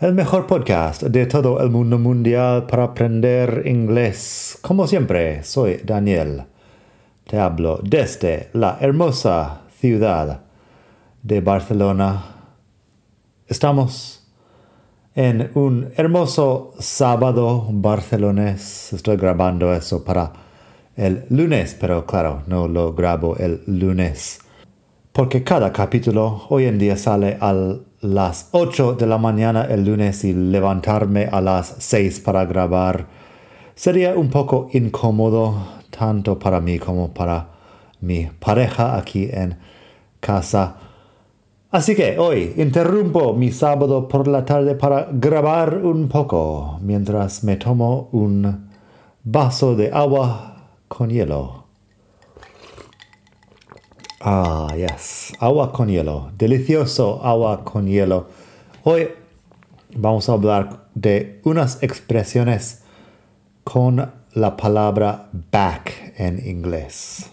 el mejor podcast de todo el mundo mundial para aprender inglés. Como siempre, soy Daniel. Te hablo desde la hermosa ciudad de Barcelona. Estamos en un hermoso sábado barcelonés. Estoy grabando eso para el lunes, pero claro, no lo grabo el lunes. Porque cada capítulo hoy en día sale al las 8 de la mañana el lunes y levantarme a las 6 para grabar sería un poco incómodo tanto para mí como para mi pareja aquí en casa. Así que hoy interrumpo mi sábado por la tarde para grabar un poco mientras me tomo un vaso de agua con hielo. Ah, yes. Agua con hielo. Delicioso agua con hielo. Hoy vamos a hablar de unas expresiones con la palabra back en inglés.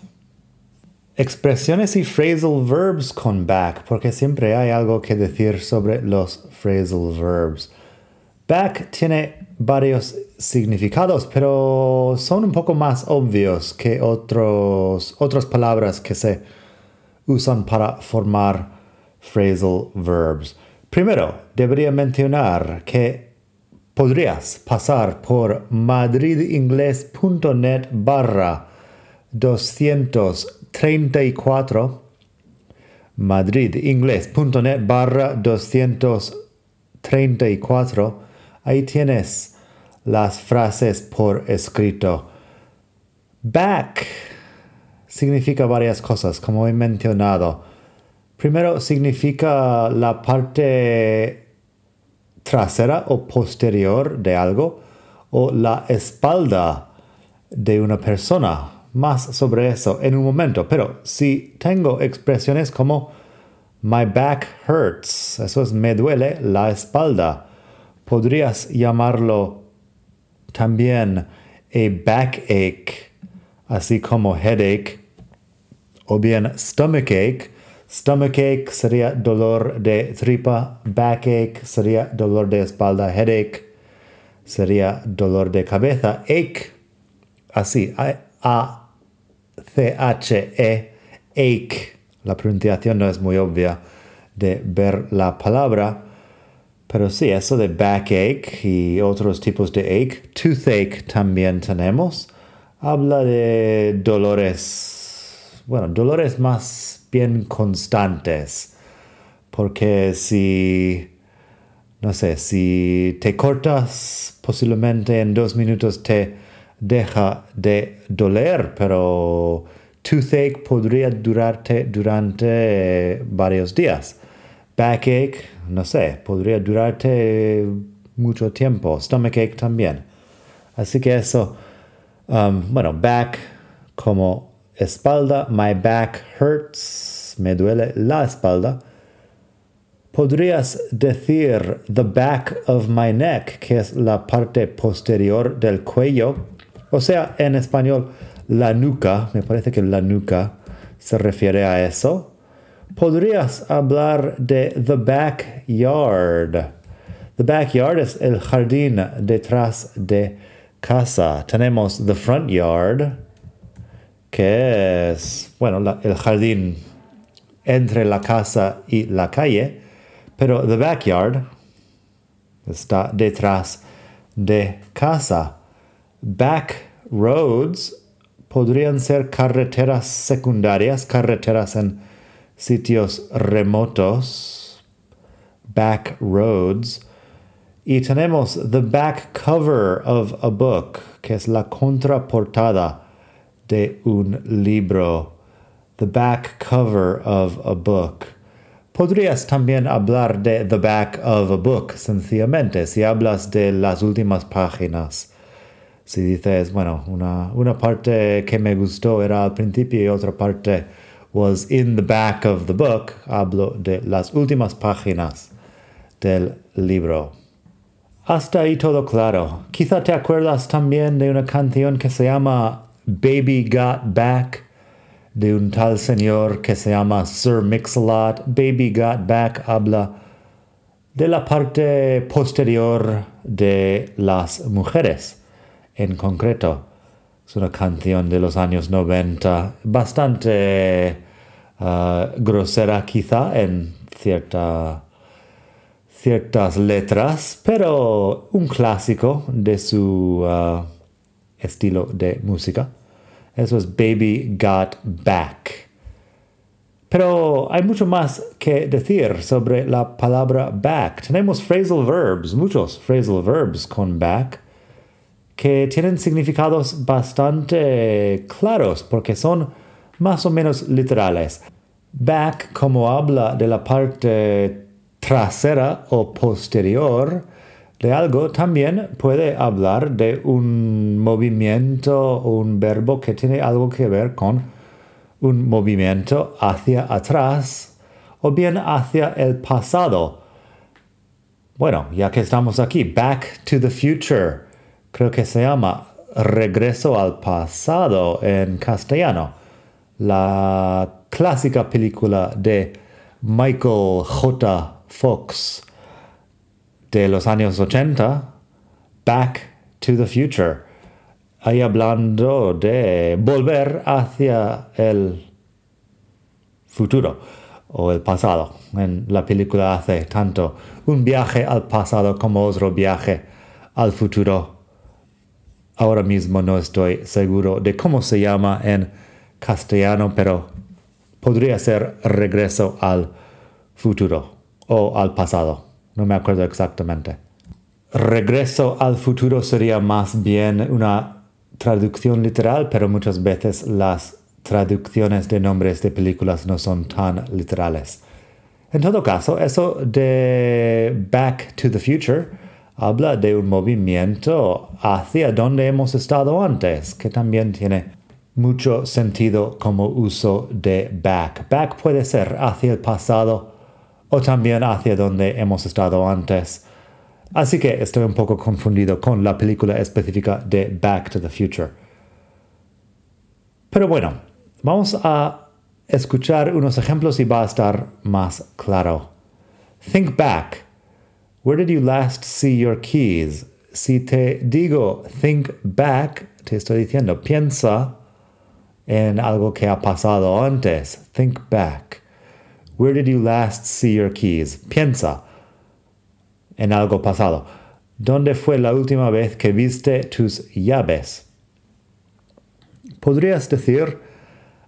Expresiones y phrasal verbs con back, porque siempre hay algo que decir sobre los phrasal verbs. Back tiene varios significados, pero son un poco más obvios que otros, otras palabras que se usan para formar phrasal verbs. Primero, debería mencionar que podrías pasar por madridingles.net barra 234 madridingles.net barra 234 ahí tienes las frases por escrito. Back significa varias cosas, como he mencionado. Primero significa la parte trasera o posterior de algo o la espalda de una persona. Más sobre eso en un momento. Pero si tengo expresiones como my back hurts, eso es me duele la espalda, podrías llamarlo también a backache, así como headache o bien stomachache. Stomachache sería dolor de tripa, backache sería dolor de espalda, headache sería dolor de cabeza, ache, así, A-C-H-E, ache. La pronunciación no es muy obvia de ver la palabra, pero sí, eso de backache y otros tipos de ache, toothache también tenemos, habla de dolores bueno, dolores más bien constantes. Porque si, no sé, si te cortas, posiblemente en dos minutos te deja de doler, pero toothache podría durarte durante varios días. Backache, no sé, podría durarte mucho tiempo. Stomachache también. Así que eso, um, bueno, back como espalda, my back hurts, me duele la espalda. Podrías decir the back of my neck, que es la parte posterior del cuello. O sea, en español, la nuca, me parece que la nuca se refiere a eso. Podrías hablar de the backyard. The backyard es el jardín detrás de casa. Tenemos the front yard, que es, bueno, el jardín entre la casa y la calle, pero the backyard está detrás de casa. Back roads podrían ser carreteras secundarias, carreteras en sitios remotos, back roads. Y tenemos the back cover of a book, que es la contraportada de un libro, the back cover of a book. Podrías también hablar de the back of a book, sencillamente, si hablas de las últimas páginas. Si dices, bueno, una, una parte que me gustó era al principio y otra parte was in the back of the book, hablo de las últimas páginas del libro. Hasta ahí todo claro. Quizá te acuerdas también de una canción que se llama Baby Got Back de un tal señor que se llama Sir Mix-a-Lot. Baby Got Back habla de la parte posterior de las mujeres en concreto. Es una canción de los años 90, bastante uh, grosera quizá en cierta, ciertas letras, pero un clásico de su uh, estilo de música. Eso es Baby Got Back. Pero hay mucho más que decir sobre la palabra back. Tenemos phrasal verbs, muchos phrasal verbs con back, que tienen significados bastante claros porque son más o menos literales. Back, como habla de la parte trasera o posterior, de algo también puede hablar de un movimiento o un verbo que tiene algo que ver con un movimiento hacia atrás o bien hacia el pasado. Bueno, ya que estamos aquí, Back to the Future, creo que se llama Regreso al pasado en castellano. La clásica película de Michael J. Fox de los años 80, Back to the Future. Ahí hablando de volver hacia el futuro o el pasado. En la película hace tanto un viaje al pasado como otro viaje al futuro. Ahora mismo no estoy seguro de cómo se llama en castellano, pero podría ser regreso al futuro o al pasado. No me acuerdo exactamente. Regreso al futuro sería más bien una traducción literal, pero muchas veces las traducciones de nombres de películas no son tan literales. En todo caso, eso de Back to the Future habla de un movimiento hacia donde hemos estado antes, que también tiene mucho sentido como uso de back. Back puede ser hacia el pasado o también hacia donde hemos estado antes. Así que estoy un poco confundido con la película específica de Back to the Future. Pero bueno, vamos a escuchar unos ejemplos y va a estar más claro. Think back. Where did you last see your keys? Si te digo think back, te estoy diciendo piensa en algo que ha pasado antes. Think back. Where did you last see your keys? Piensa en algo pasado. ¿Dónde fue la última vez que viste tus llaves? Podrías decir,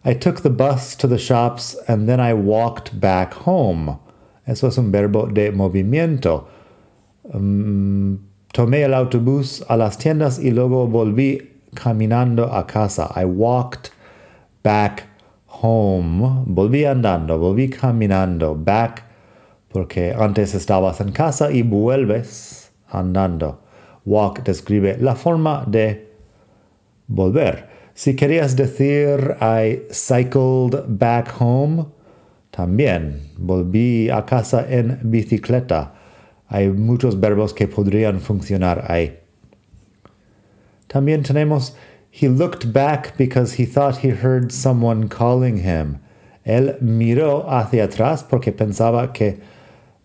I took the bus to the shops and then I walked back home. Eso es un verbo de movimiento. Um, tomé el autobús a las tiendas y luego volví caminando a casa. I walked back home, volví andando, volví caminando, back, porque antes estabas en casa y vuelves andando. Walk describe la forma de volver. Si querías decir I cycled back home, también volví a casa en bicicleta. Hay muchos verbos que podrían funcionar ahí. También tenemos He looked back because he thought he heard someone calling him. Él miró hacia atrás porque pensaba que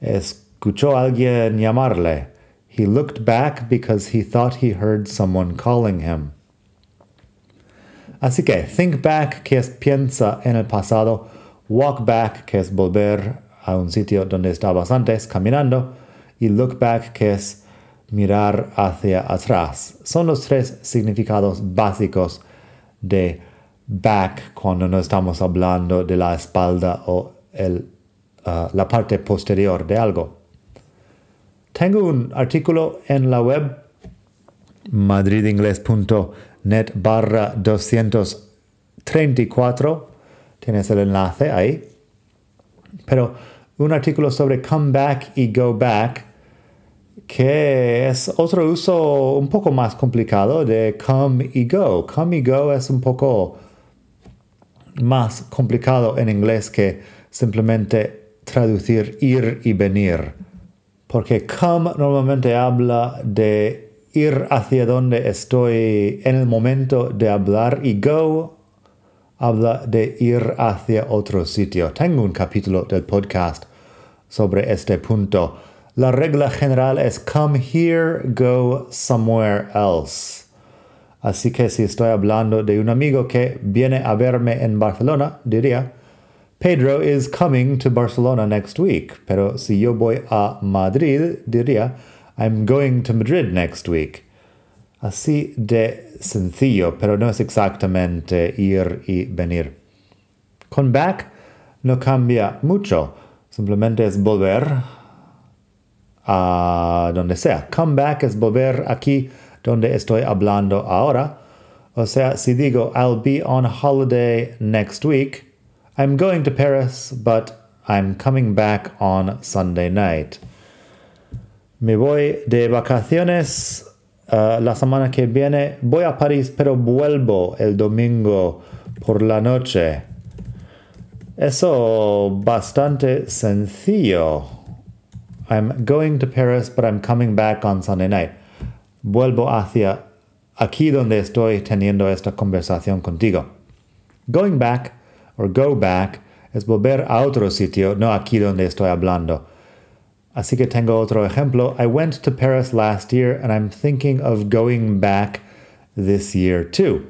escuchó a alguien llamarle. He looked back because he thought he heard someone calling him. Así que think back, que es piensa en el pasado, walk back, que es volver a un sitio donde estabas antes caminando, y look back, que es mirar hacia atrás. Son los tres significados básicos de back cuando no estamos hablando de la espalda o el, uh, la parte posterior de algo. Tengo un artículo en la web madridingles.net barra 234. Tienes el enlace ahí. Pero un artículo sobre come back y go back, que es otro uso un poco más complicado de come y go. Come y go es un poco más complicado en inglés que simplemente traducir ir y venir. Porque come normalmente habla de ir hacia donde estoy en el momento de hablar y go habla de ir hacia otro sitio. Tengo un capítulo del podcast sobre este punto. La regla general es come here, go somewhere else. Así que si estoy hablando de un amigo que viene a verme en Barcelona, diría, Pedro is coming to Barcelona next week. Pero si yo voy a Madrid, diría, I'm going to Madrid next week. Así de sencillo, pero no es exactamente ir y venir. Con back no cambia mucho, simplemente es volver a donde sea. Come back es volver aquí donde estoy hablando ahora. O sea, si digo I'll be on holiday next week, I'm going to Paris, but I'm coming back on Sunday night. Me voy de vacaciones uh, la semana que viene. Voy a París, pero vuelvo el domingo por la noche. Eso bastante sencillo. I'm going to Paris, but I'm coming back on Sunday night. Vuelvo hacia aquí donde estoy teniendo esta conversación contigo. Going back or go back es volver a otro sitio, no aquí donde estoy hablando. Así que tengo otro ejemplo. I went to Paris last year and I'm thinking of going back this year too.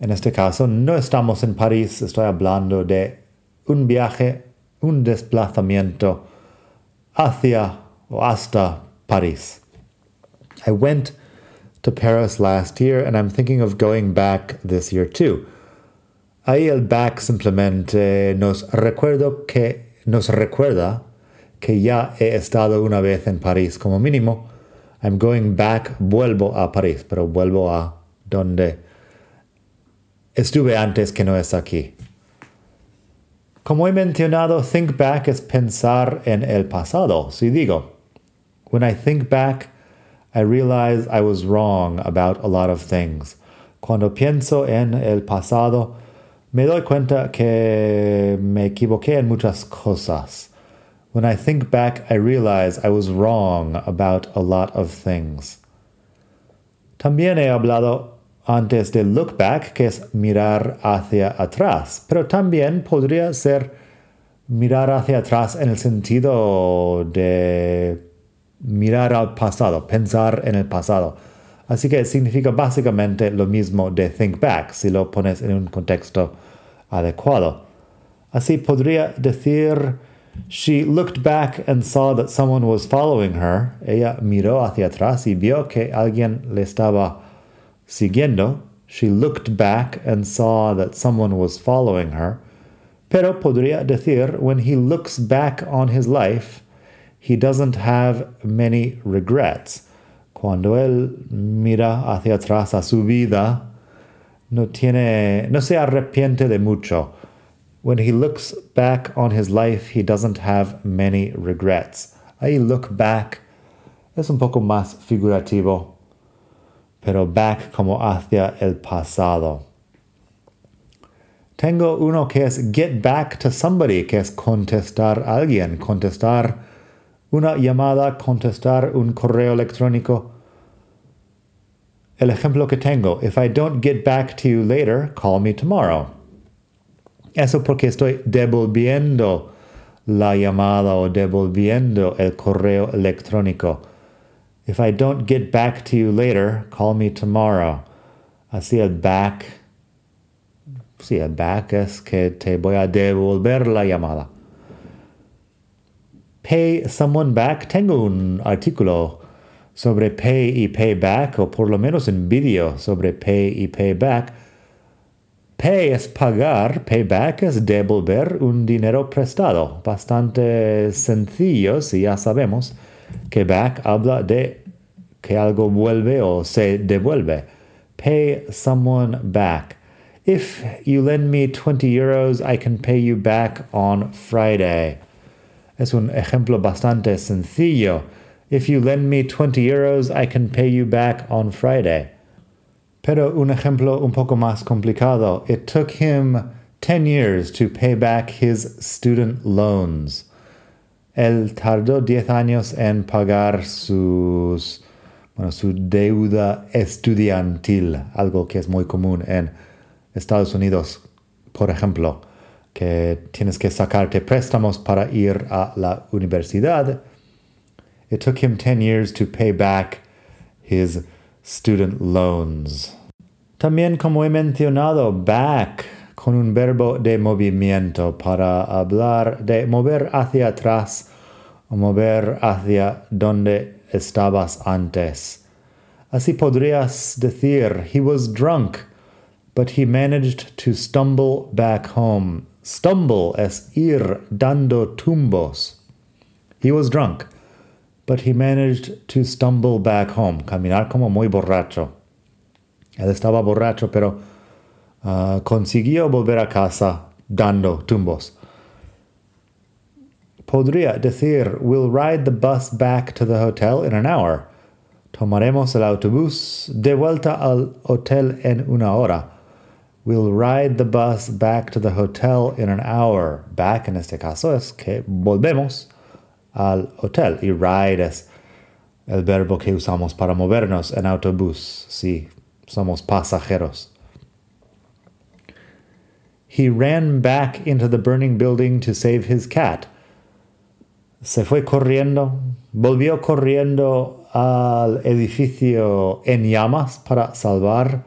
En este caso, no estamos en París, estoy hablando de un viaje, un desplazamiento hacia o hasta París. I went to Paris last year and I'm thinking of going back this year too. Ahí el back simplemente nos recuerdo que nos recuerda que ya he estado una vez en París como mínimo. I'm going back, vuelvo a París, pero vuelvo a donde estuve antes que no es aquí. Como he mencionado, think back es pensar en el pasado. Si digo, when I think back, I realize I was wrong about a lot of things. Cuando pienso en el pasado, me doy cuenta que me equivoqué en muchas cosas. When I think back, I realize I was wrong about a lot of things. También he hablado antes de look back, que es mirar hacia atrás, pero también podría ser mirar hacia atrás en el sentido de mirar al pasado, pensar en el pasado. Así que significa básicamente lo mismo de think back si lo pones en un contexto adecuado. Así podría decir She looked back and saw that someone was following her. Ella miró hacia atrás y vio que alguien le estaba siguiendo. She looked back and saw that someone was following her. Pero podría decir, when he looks back on his life, he doesn't have many regrets. Cuando él mira hacia atrás a su vida, no tiene, no se arrepiente de mucho. When he looks back on his life, he doesn't have many regrets. Ahí look back es un poco más figurativo, pero back como hacia el pasado. Tengo uno que es get back to somebody, que es contestar alguien, contestar una llamada, contestar un correo electrónico. El ejemplo que tengo, if I don't get back to you later, call me tomorrow. Eso porque estoy devolviendo la llamada o devolviendo el correo electrónico. If I don't get back to you later, call me tomorrow. El back. Sí, el back es que te voy a devolver la llamada. Pay someone back. Tengo un artículo sobre pay y payback, o por lo menos un vídeo sobre pay y payback Pay es pagar, payback es devolver un dinero prestado. Bastante sencillo si ya sabemos que back habla de que algo vuelve o se devuelve. Pay someone back. If you lend me 20 euros, I can pay you back on Friday. Es un ejemplo bastante sencillo. If you lend me 20 euros, I can pay you back on Friday. Pero un ejemplo un poco más complicado. It took him 10 years to pay back his student loans. Él tardó 10 años en pagar sus, bueno, su deuda estudiantil, algo que es muy común en Estados Unidos, por ejemplo, que tienes que sacarte préstamos para ir a la universidad. It took him 10 years to pay back his student loans. También, como he mencionado, back con un verbo de movimiento para hablar de mover hacia atrás o mover hacia donde estabas antes. Así podrías decir, he was drunk, but he managed to stumble back home. Stumble es ir dando tumbos. He was drunk, but he managed to stumble back home. Caminar como muy borracho. Él estaba borracho, pero uh, consiguió volver a casa dando tumbos. Podría decir, we'll ride the bus back to the hotel in an hour. Tomaremos el autobús de vuelta al hotel en una hora. We'll ride the bus back to the hotel in an hour. Back en este caso es que volvemos al hotel y ride es el verbo que usamos para movernos en autobús. Sí, somos pasajeros. He ran back into the burning building to save his cat. Se fue corriendo, volvió corriendo al edificio en llamas para salvar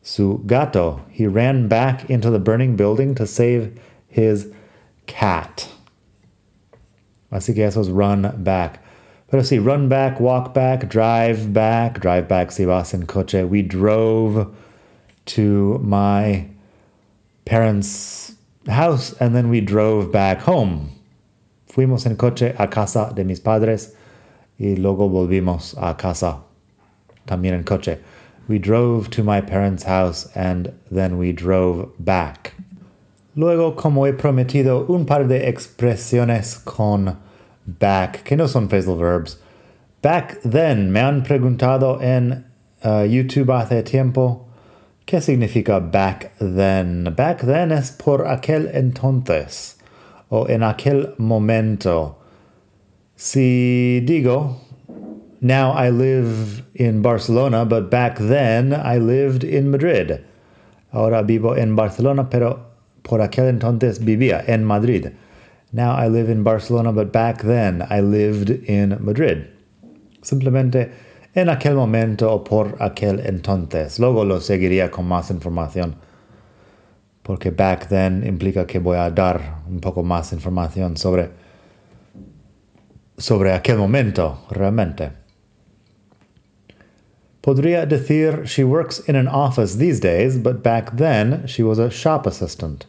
su gato. He ran back into the burning building to save his cat. Así que eso es run back. Pero sí, run back, walk back, drive back, drive back si vas en coche. We drove to my parents' house and then we drove back home. Fuimos en coche a casa de mis padres y luego volvimos a casa también en coche. We drove to my parents' house and then we drove back. Luego, como he prometido, un par de expresiones con back, que no son phrasal verbs. Back then, me han preguntado en uh, YouTube hace tiempo, ¿qué significa back then? Back then es por aquel entonces o en aquel momento. Si digo, now I live in Barcelona, but back then I lived in Madrid. Ahora vivo en Barcelona, pero por aquel entonces vivía en Madrid. Now I live in Barcelona, but back then I lived in Madrid. Simplemente en aquel momento o por aquel entonces. Luego lo seguiría con más información porque back then implica que voy a dar un poco más información sobre, sobre aquel momento realmente. Podría decir, she works in an office these days, but back then she was a shop assistant.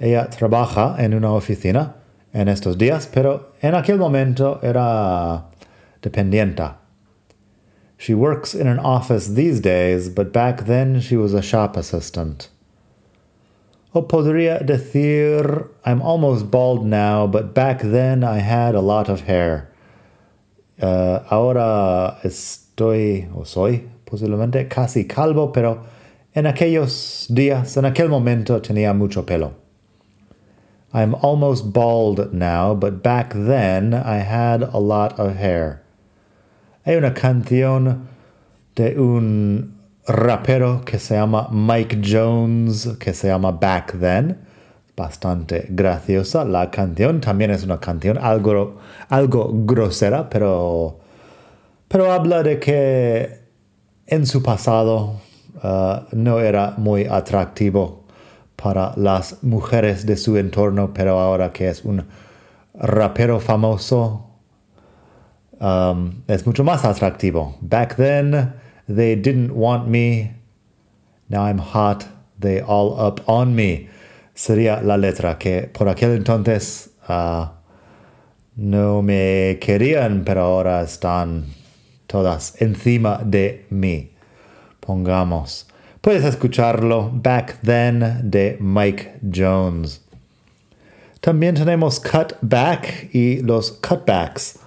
Ella trabaja en una oficina en estos días, pero en aquel momento era dependienta. She works in an office these days, but back then she was a shop assistant. O podría decir, I'm almost bald now, but back then I had a lot of hair. Uh, ahora estoy, o soy, posiblemente casi calvo, pero en aquellos días, en aquel momento tenía mucho pelo. I'm almost bald now, but back then I had a lot of hair. Hay una canción de un rapero que se llama Mike Jones, que se llama Back Then. Bastante graciosa. La canción también es una canción algo, algo grosera, pero, pero habla de que en su pasado uh, no era muy atractivo para las mujeres de su entorno, pero ahora que es un rapero famoso, um, es mucho más atractivo. Back then, They didn't want me. Now I'm hot. They all up on me. Sería la letra que por aquel entonces uh, no me querían, pero ahora están todas encima de mí. Pongamos. Puedes escucharlo Back Then de Mike Jones. También tenemos cutback y los cutbacks.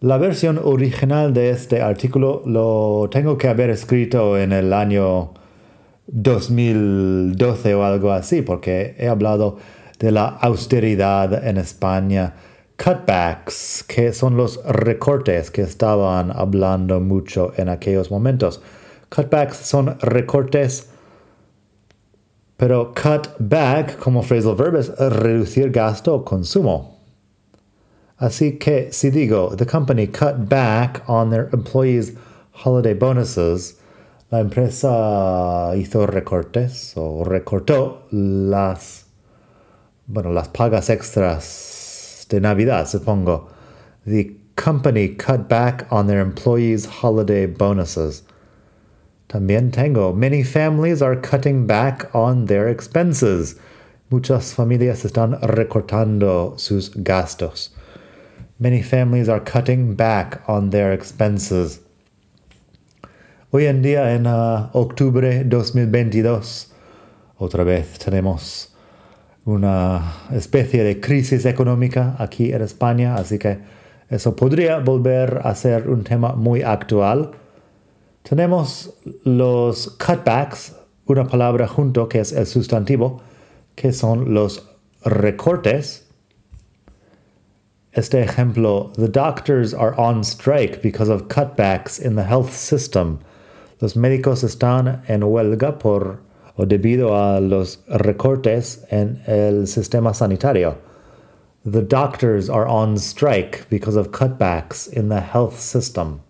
La versión original de este artículo lo tengo que haber escrito en el año 2012 o algo así, porque he hablado de la austeridad en España. Cutbacks, que son los recortes que estaban hablando mucho en aquellos momentos. Cutbacks son recortes, pero cut back como phrasal verb es reducir gasto o consumo. Así que si digo, the company cut back on their employees' holiday bonuses, la empresa hizo recortes o recortó las, bueno, las pagas extras de Navidad, supongo. The company cut back on their employees' holiday bonuses. También tengo, many families are cutting back on their expenses. Muchas familias están recortando sus gastos. Many families are cutting back on their expenses. Hoy en día, en uh, octubre 2022, otra vez tenemos una especie de crisis económica aquí en España, así que eso podría volver a ser un tema muy actual. Tenemos los cutbacks, una palabra junto que es el sustantivo, que son los recortes. Este ejemplo, the doctors are on strike because of cutbacks in the health system. Los médicos están en huelga por o debido a los recortes en el sistema sanitario. The doctors are on strike because of cutbacks in the health system.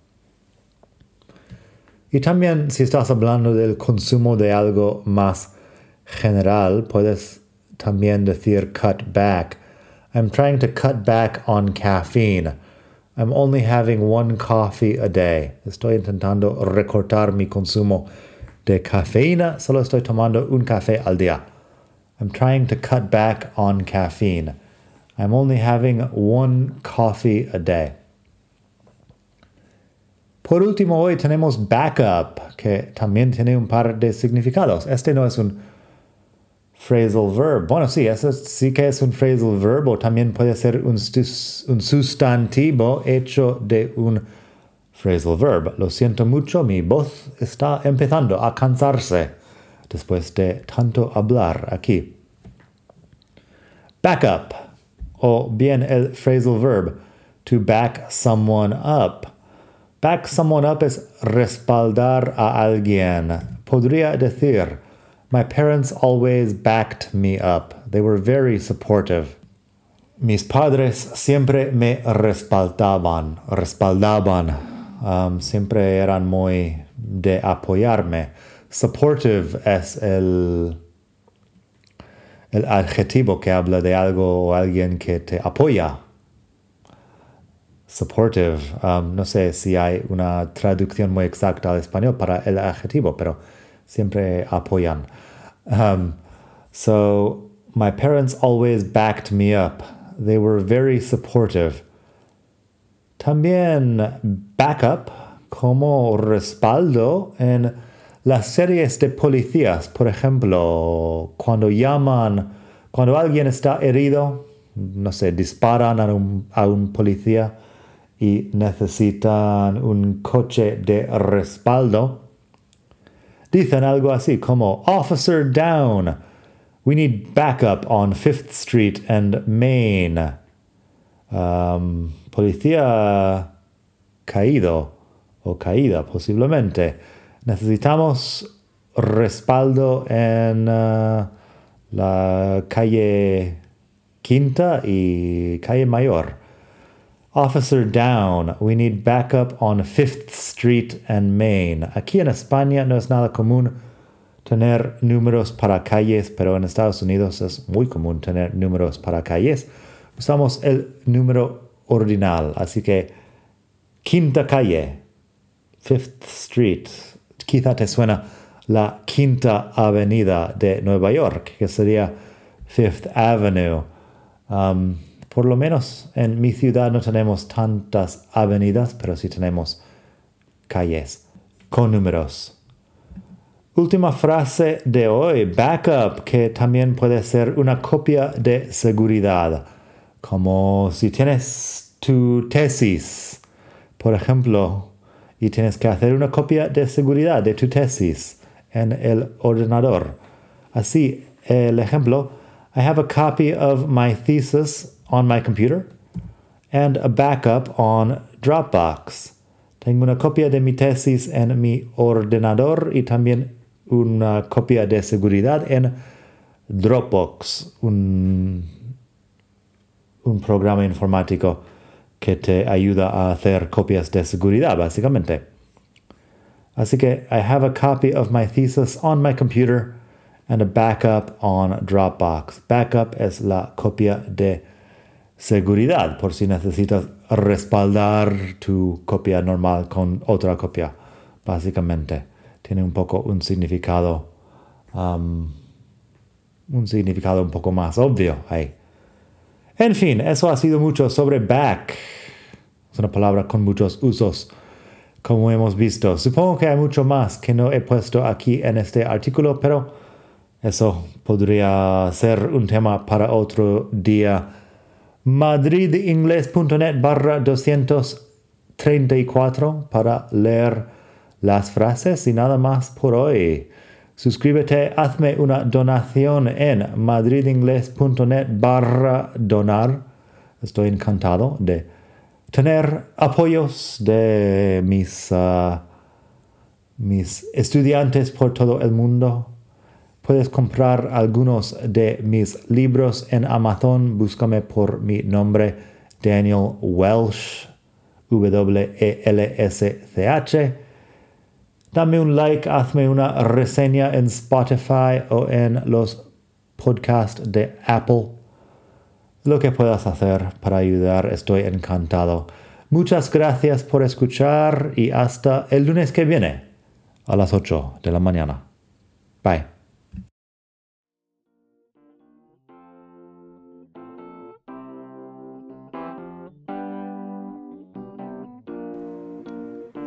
Y también si estás hablando del consumo de algo más general, puedes también decir cut back. I'm trying to cut back on caffeine. I'm only having one coffee a day. Estoy intentando recortar mi consumo de cafeína. Solo estoy tomando un café al día. I'm trying to cut back on caffeine. I'm only having one coffee a day. Por último, hoy tenemos backup, que también tiene un par de significados. Este no es un phrasal verb. Bueno, sí, eso sí que es un phrasal verb o también puede ser un, sustantivo hecho de un phrasal verb. Lo siento mucho, mi voz está empezando a cansarse después de tanto hablar aquí. Back up, o bien el phrasal verb, to back someone up. Back someone up es respaldar a alguien. Podría decir, My parents always backed me up. They were very supportive. Mis padres siempre me respaldaban, respaldaban. Um, siempre eran muy de apoyarme. Supportive es el, adjetivo que habla de algo o alguien que te apoya. Supportive. Um, no sé si hay una traducción muy exacta al español para el adjetivo, pero siempre apoyan. Um, so my parents always backed me up. They were very supportive. También backup como respaldo en las series de policías. Por ejemplo, cuando llaman, cuando alguien está herido, no sé, disparan a un, a un policía y necesitan un coche de respaldo Dicen algo así como Officer down. We need backup on Fifth Street and Main. Um, policía caído o caída posiblemente. Necesitamos respaldo en uh, la calle Quinta y calle Mayor. Officer down. We need backup on Fifth Street and Main. Aquí en España no es nada común tener números para calles, pero en Estados Unidos es muy común tener números para calles. Usamos el número ordinal, así que quinta calle, Fifth Street. Quizá te suena la quinta avenida de Nueva York, que sería Fifth Avenue. Um, por lo menos en mi ciudad no tenemos tantas avenidas, pero sí tenemos calles con números. Última frase de hoy, backup, que también puede ser una copia de seguridad, como si tienes tu tesis, por ejemplo, y tienes que hacer una copia de seguridad de tu tesis en el ordenador. Así, el ejemplo, I have a copy of my thesis on my computer and a backup on Dropbox. Tengo una copia de mi tesis en mi ordenador y también una copia de seguridad en Dropbox, un, un programa informático que te ayuda a hacer copias de seguridad, básicamente. Así que I have a copy of my thesis on my computer and a backup on Dropbox. Backup es la copia de seguridad por si necesitas respaldar tu copia normal con otra copia, básicamente tiene un poco un significado, um, un significado un poco más obvio ahí. En fin, eso ha sido mucho sobre back. Es una palabra con muchos usos, como hemos visto. Supongo que hay mucho más que no he puesto aquí en este artículo, pero eso podría ser un tema para otro día. madridingles.net barra 234 para leer las frases y nada más por hoy. Suscríbete, hazme una donación en madridingles.net barra donar. Estoy encantado de tener apoyos de mis, ah, mis estudiantes por todo el mundo. Puedes comprar algunos de mis libros en Amazon. Búscame por mi nombre, Daniel Welsh, W-E-L-S-C-H. Dame un like, hazme una reseña en Spotify o en los podcasts de Apple. Lo que puedas hacer para ayudar, estoy encantado. Muchas gracias por escuchar y hasta el lunes que viene a las 8 de la mañana. Bye.